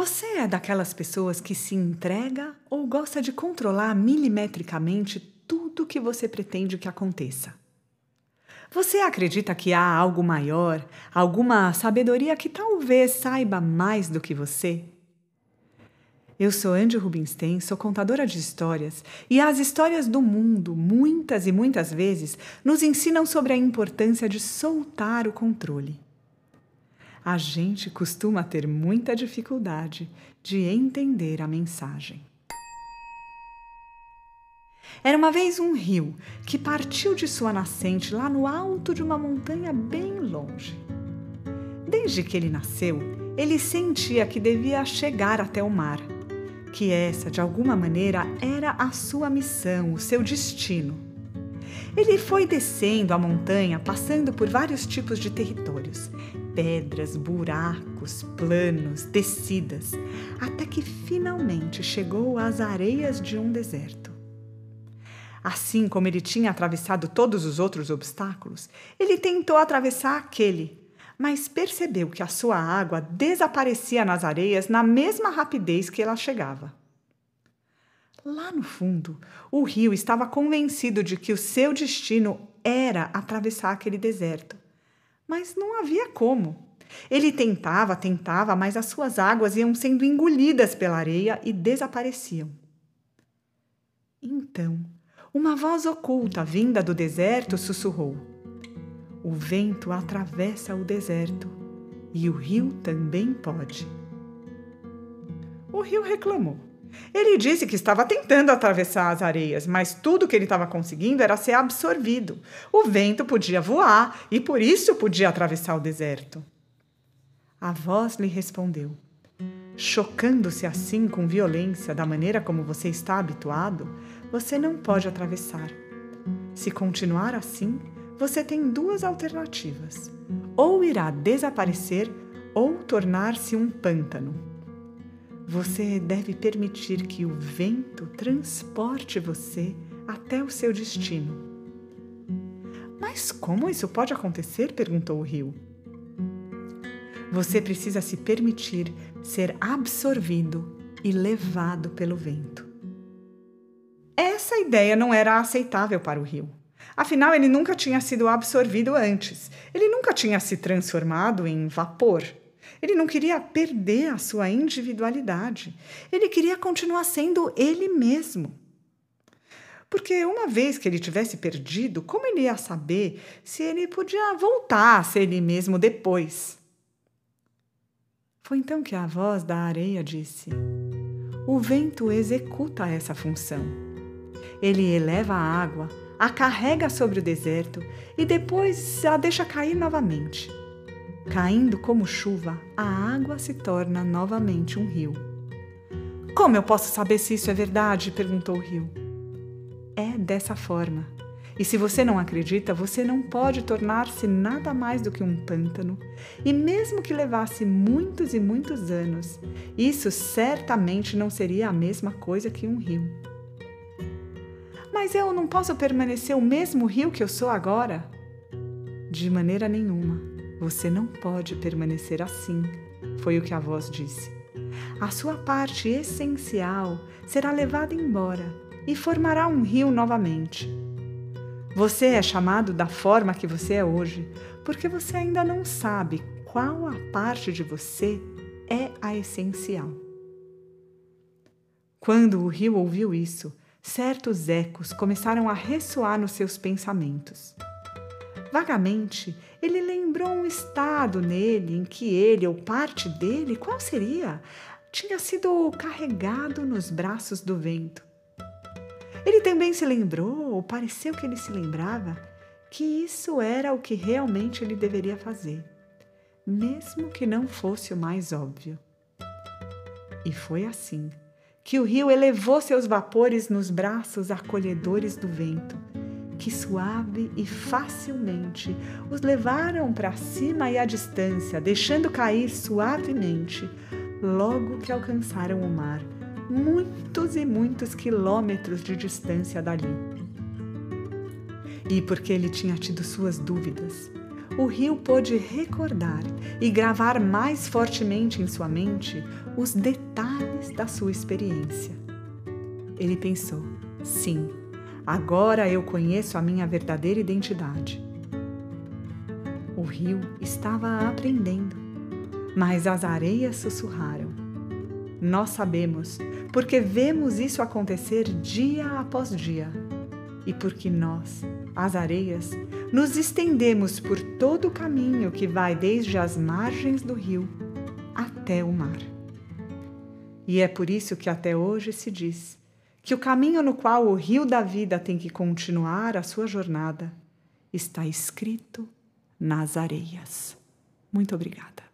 Você é daquelas pessoas que se entrega ou gosta de controlar milimetricamente tudo que você pretende que aconteça? Você acredita que há algo maior, alguma sabedoria que talvez saiba mais do que você? Eu sou Andy Rubinstein, sou contadora de histórias, e as histórias do mundo, muitas e muitas vezes, nos ensinam sobre a importância de soltar o controle a gente costuma ter muita dificuldade de entender a mensagem. Era uma vez um rio que partiu de sua nascente lá no alto de uma montanha bem longe. Desde que ele nasceu, ele sentia que devia chegar até o mar, que essa, de alguma maneira, era a sua missão, o seu destino. Ele foi descendo a montanha, passando por vários tipos de territórios, pedras, buracos, planos, descidas, até que finalmente chegou às areias de um deserto. Assim como ele tinha atravessado todos os outros obstáculos, ele tentou atravessar aquele, mas percebeu que a sua água desaparecia nas areias na mesma rapidez que ela chegava. Lá no fundo, o rio estava convencido de que o seu destino era atravessar aquele deserto mas não havia como. Ele tentava, tentava, mas as suas águas iam sendo engolidas pela areia e desapareciam. Então, uma voz oculta vinda do deserto sussurrou: O vento atravessa o deserto e o rio também pode. O rio reclamou. Ele disse que estava tentando atravessar as areias, mas tudo que ele estava conseguindo era ser absorvido. O vento podia voar e por isso podia atravessar o deserto. A voz lhe respondeu: Chocando-se assim com violência da maneira como você está habituado, você não pode atravessar. Se continuar assim, você tem duas alternativas: ou irá desaparecer ou tornar-se um pântano. Você deve permitir que o vento transporte você até o seu destino. Mas como isso pode acontecer? perguntou o rio. Você precisa se permitir ser absorvido e levado pelo vento. Essa ideia não era aceitável para o rio. Afinal, ele nunca tinha sido absorvido antes. Ele nunca tinha se transformado em vapor. Ele não queria perder a sua individualidade. Ele queria continuar sendo ele mesmo. Porque uma vez que ele tivesse perdido, como ele ia saber se ele podia voltar a ser ele mesmo depois? Foi então que a voz da areia disse: O vento executa essa função. Ele eleva a água, a carrega sobre o deserto e depois a deixa cair novamente. Caindo como chuva, a água se torna novamente um rio. Como eu posso saber se isso é verdade? perguntou o rio. É dessa forma. E se você não acredita, você não pode tornar-se nada mais do que um pântano. E mesmo que levasse muitos e muitos anos, isso certamente não seria a mesma coisa que um rio. Mas eu não posso permanecer o mesmo rio que eu sou agora? De maneira nenhuma. Você não pode permanecer assim, foi o que a voz disse. A sua parte essencial será levada embora e formará um rio novamente. Você é chamado da forma que você é hoje, porque você ainda não sabe qual a parte de você é a essencial. Quando o rio ouviu isso, certos ecos começaram a ressoar nos seus pensamentos. Vagamente, ele lembrou um estado nele em que ele, ou parte dele, qual seria? Tinha sido carregado nos braços do vento. Ele também se lembrou, ou pareceu que ele se lembrava, que isso era o que realmente ele deveria fazer, mesmo que não fosse o mais óbvio. E foi assim que o rio elevou seus vapores nos braços acolhedores do vento que suave e facilmente os levaram para cima e à distância, deixando cair suavemente, logo que alcançaram o mar, muitos e muitos quilômetros de distância dali. E porque ele tinha tido suas dúvidas, o rio pôde recordar e gravar mais fortemente em sua mente os detalhes da sua experiência. Ele pensou: sim, agora eu conheço a minha verdadeira identidade. O rio estava aprendendo, mas as areias sussurraram. Nós sabemos, porque vemos isso acontecer dia após dia e porque nós, as areias, nos estendemos por todo o caminho que vai desde as margens do rio até o mar. E é por isso que até hoje se diz que o caminho no qual o rio da vida tem que continuar a sua jornada está escrito nas areias. Muito obrigada.